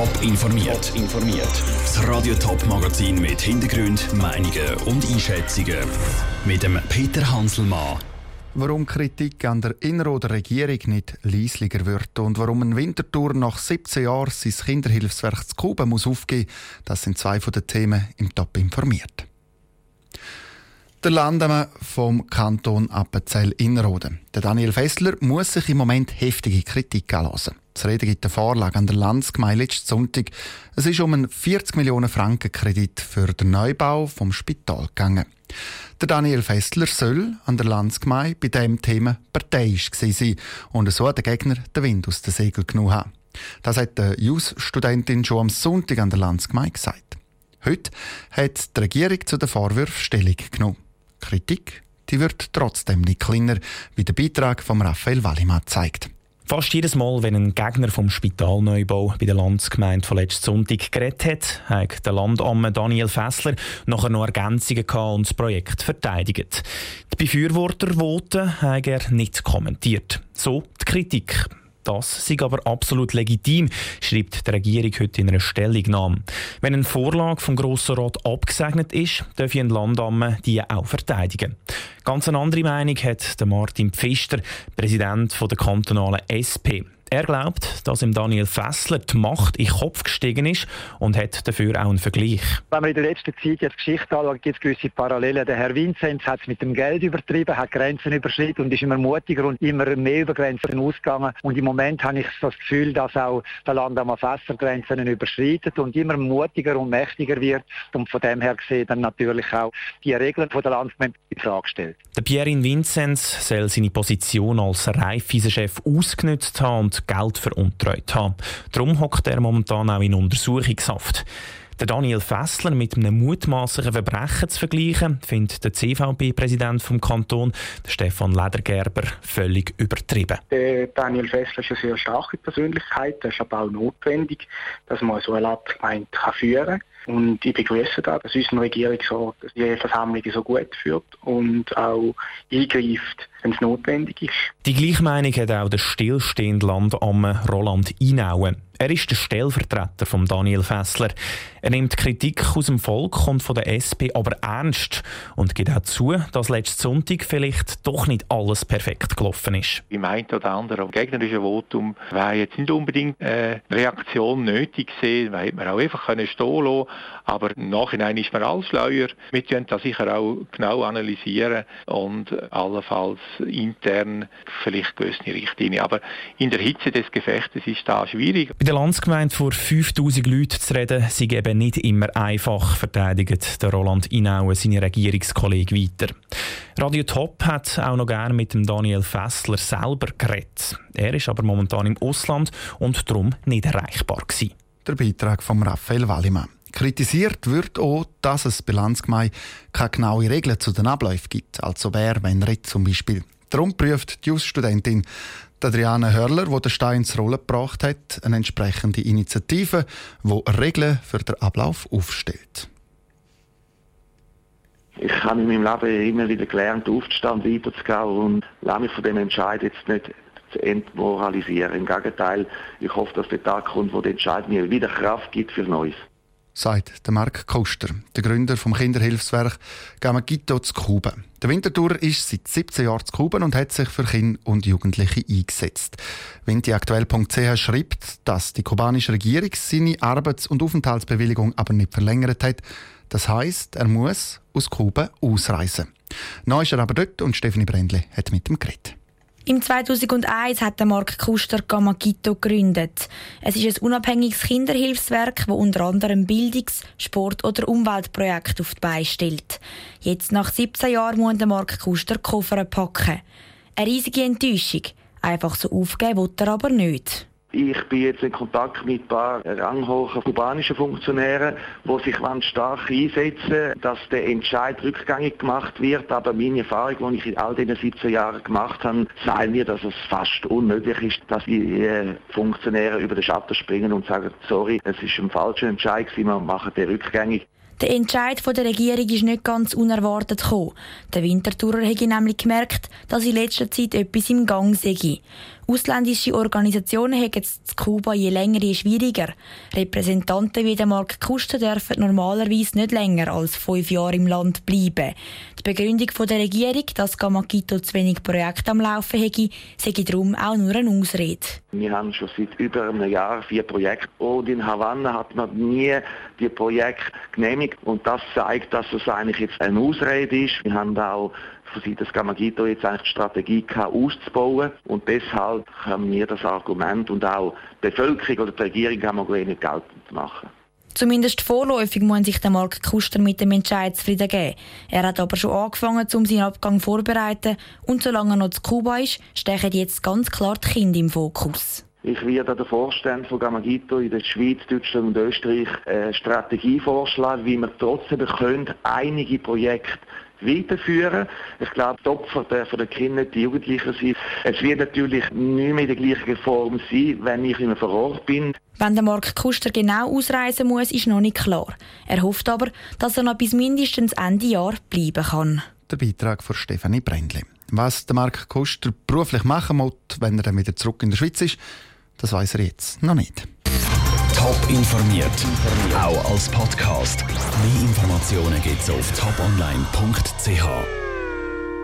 Top informiert. informiert. Das Radio Top Magazin mit Hintergrund, Meinungen und Einschätzungen mit dem Peter Hanselmann. Warum Kritik an der Inneroder Regierung nicht leislicher wird und warum ein Wintertour nach 17 Jahren sein Kinderhilfswerk zu Kuba muss aufgeben, das sind zwei von den Themen im Top informiert. Der Landmann vom Kanton Appenzell-Innerrhoden. Der Daniel Fessler muss sich im Moment heftige Kritik anlassen. Das Reden gibt eine Vorlage an der Landsgemeinde letzten Sonntag. Es ist um einen 40 Millionen Franken Kredit für den Neubau vom Spital gegangen. Der Daniel Fessler soll an der Landsgemeinde bei diesem Thema parteiisch sein und so hat der Gegner den Wind aus den Segeln genommen haben. Das hat die Jus-Studentin schon am Sonntag an der Landsgemeinde gesagt. Heute hat die Regierung zu den Vorwürfen Stellung genommen. Kritik die wird trotzdem nicht kleiner, wie der Beitrag von Raphael Wallimann zeigt. Fast jedes Mal, wenn ein Gegner vom Spitalneubau bei der Landsgemeinde von letzten Sonntag geredet hat, hat der Landamme Daniel Fessler nachher noch Ergänzungen und das Projekt verteidigt. Die Befürwortervoten hat er nicht kommentiert. So die Kritik. Das sei aber absolut legitim, schreibt die Regierung heute in einer Stellungnahme. Wenn eine Vorlage vom Grossen Rat abgesegnet ist, darf ein Landamme die auch verteidigen. Ganz eine andere Meinung hat Martin Pfister, Präsident der kantonalen SP. Er glaubt, dass im Daniel Fessler die Macht in den Kopf gestiegen ist und hat dafür auch einen Vergleich. Wenn man in der letzten Zeit die Geschichte anschaut, gibt es gewisse Parallelen. Der Herr Vinzenz hat es mit dem Geld übertrieben, hat Grenzen überschritten und ist immer mutiger und immer mehr über Grenzen ausgegangen. Und im Moment habe ich das Gefühl, dass auch der Land am Fessler Grenzen überschreitet und immer mutiger und mächtiger wird und von dem her gesehen dann natürlich auch die Regeln von der Landsgemeinde in Frage stellt. Der Pierin Vinzenz soll seine Position als Raiffeisen-Chef ausgenutzt haben und Geld veruntreut haben. Darum hockt er momentan auch in Untersuchungshaft. Der Daniel Fessler mit einem mutmaßlichen Verbrechen zu vergleichen, findet der CVP-Präsident vom Kanton, Stefan Ledergerber, völlig übertrieben. Der Daniel Fessler ist eine sehr starke Persönlichkeit. Es ist aber auch notwendig, dass man so eine Landgemeinde führen kann. Und ich begrüße das, dass unsere Regierung so, dass die Versammlung so gut führt und auch eingreift, wenn es notwendig ist. Die gleiche Meinung hat auch der stillstehende Landamme Roland Inauen. Er ist der Stellvertreter von Daniel Fessler. Er nimmt Kritik aus dem Volk und von der SP aber ernst und gibt auch zu, dass letzten Sonntag vielleicht doch nicht alles perfekt gelaufen ist. Im einen oder anderen gegnerischen Votum wäre jetzt nicht unbedingt eine Reaktion nötig gewesen, weil man auch einfach stehen lassen aber im Nachhinein ist man alles schleuer. Wir können das sicher auch genau analysieren und allenfalls intern vielleicht gewisse Richtlinien. Aber in der Hitze des Gefechtes ist das schwierig der Landsgemeinde vor 5000 Leuten zu reden, sei eben nicht immer einfach, verteidigt der Roland Inauen seine Regierungskollegen weiter. Radio Top hat auch noch gerne mit dem Daniel Fessler selber geredet. Er ist aber momentan im Ausland und darum nicht erreichbar gewesen. Der Beitrag von Raphael Wallimann. Kritisiert wird auch, dass es bei Landsgemeinde keine genaue Regeln zu den Abläufen gibt, also wer, wenn Ritt zum Beispiel. Darum prüft die Jus-Studentin Adriane Hörler, die den Stein ins Rollen gebracht hat, eine entsprechende Initiative, die Regeln für den Ablauf aufstellt. Ich habe in meinem Leben immer wieder gelernt, aufzustehen weiterzugehen und lasse mich von dem Entscheid jetzt nicht zu entmoralisieren. Im Gegenteil, ich hoffe, dass der Tag kommt, wo der Entscheid mir wieder Kraft gibt für Neues sagt der Mark Koster, der Gründer vom Kinderhilfswerk Gamagito zu Kuba. Der Winterthur ist seit 17 Jahren zu Kuba und hat sich für Kinder und Jugendliche eingesetzt. Windiaktuell.ch schreibt, dass die kubanische Regierung seine Arbeits- und Aufenthaltsbewilligung aber nicht verlängert hat. Das heißt, er muss aus Kuba ausreisen. Neu ist er aber dort und Stefanie Brändle hat mit ihm geredet. Im 2001 hat Mark Kuster Gamagito gegründet. Es ist ein unabhängiges Kinderhilfswerk, das unter anderem Bildungs-, Sport- oder Umweltprojekte auf die Beine stellt. Jetzt, nach 17 Jahren, muss Mark Kuster Koffer packen. Eine riesige Enttäuschung. Einfach so aufgeben will er aber nicht. Ich bin jetzt in Kontakt mit ein paar ranghohen kubanischen Funktionären, die sich stark einsetzen, dass der Entscheid rückgängig gemacht wird. Aber meine Erfahrung, die ich in all diesen 17 Jahren gemacht habe, sagt mir, dass es fast unmöglich ist, dass die äh, Funktionäre über den Schatten springen und sagen, sorry, es ist ein falscher Entscheid, wir machen den rückgängig. Der Entscheid der Regierung ist nicht ganz unerwartet gekommen. Der Wintertourer hat nämlich gemerkt, dass in letzter Zeit etwas im Gang sei. Ausländische Organisationen haben es in Kuba je länger je schwieriger. Repräsentanten wie der Mark Kuster dürfen normalerweise nicht länger als fünf Jahre im Land bleiben. Die Begründung der Regierung, dass Gamakito zu wenig Projekte am Laufen hätte, sei darum auch nur eine Ausrede. Wir haben schon seit über einem Jahr vier Projekte und in Havanna hat man nie die Projekte genehmigt und das zeigt, dass es eigentlich jetzt eine Ausrede ist. Wir haben auch von Seiten des Gamagito jetzt eigentlich die Strategie gehabt, auszubauen. Und deshalb haben wir das Argument und auch die Bevölkerung oder die Regierung haben wir nicht geltend machen. Zumindest vorläufig muss sich der Mark Kuster mit dem Entscheid zufrieden geben. Er hat aber schon angefangen, um seinen Abgang vorzubereiten. Und solange er noch zu Kuba ist, stechen jetzt ganz klar die Kinder im Fokus. Ich werde den Vorstand von Gamagito in der Schweiz, Deutschland und Österreich eine Strategie vorschlagen, wie wir trotzdem können, einige Projekte weiterführen. Ich glaube, die Opfer der, von den Kindern, die Jugendlichen sind. Es wird natürlich nicht mehr in der gleichen Form sein, wenn ich immer vor Ort bin. Wenn der Mark Kuster genau ausreisen muss, ist noch nicht klar. Er hofft aber, dass er noch bis mindestens Ende Jahr bleiben kann. Der Beitrag von Stefanie Brändli. Was der Mark Kuster beruflich machen muss, wenn er dann wieder zurück in der Schweiz ist, das weiß er jetzt noch nicht. Top informiert, auch als Podcast. Mehr Informationen gibt es auf toponline.ch.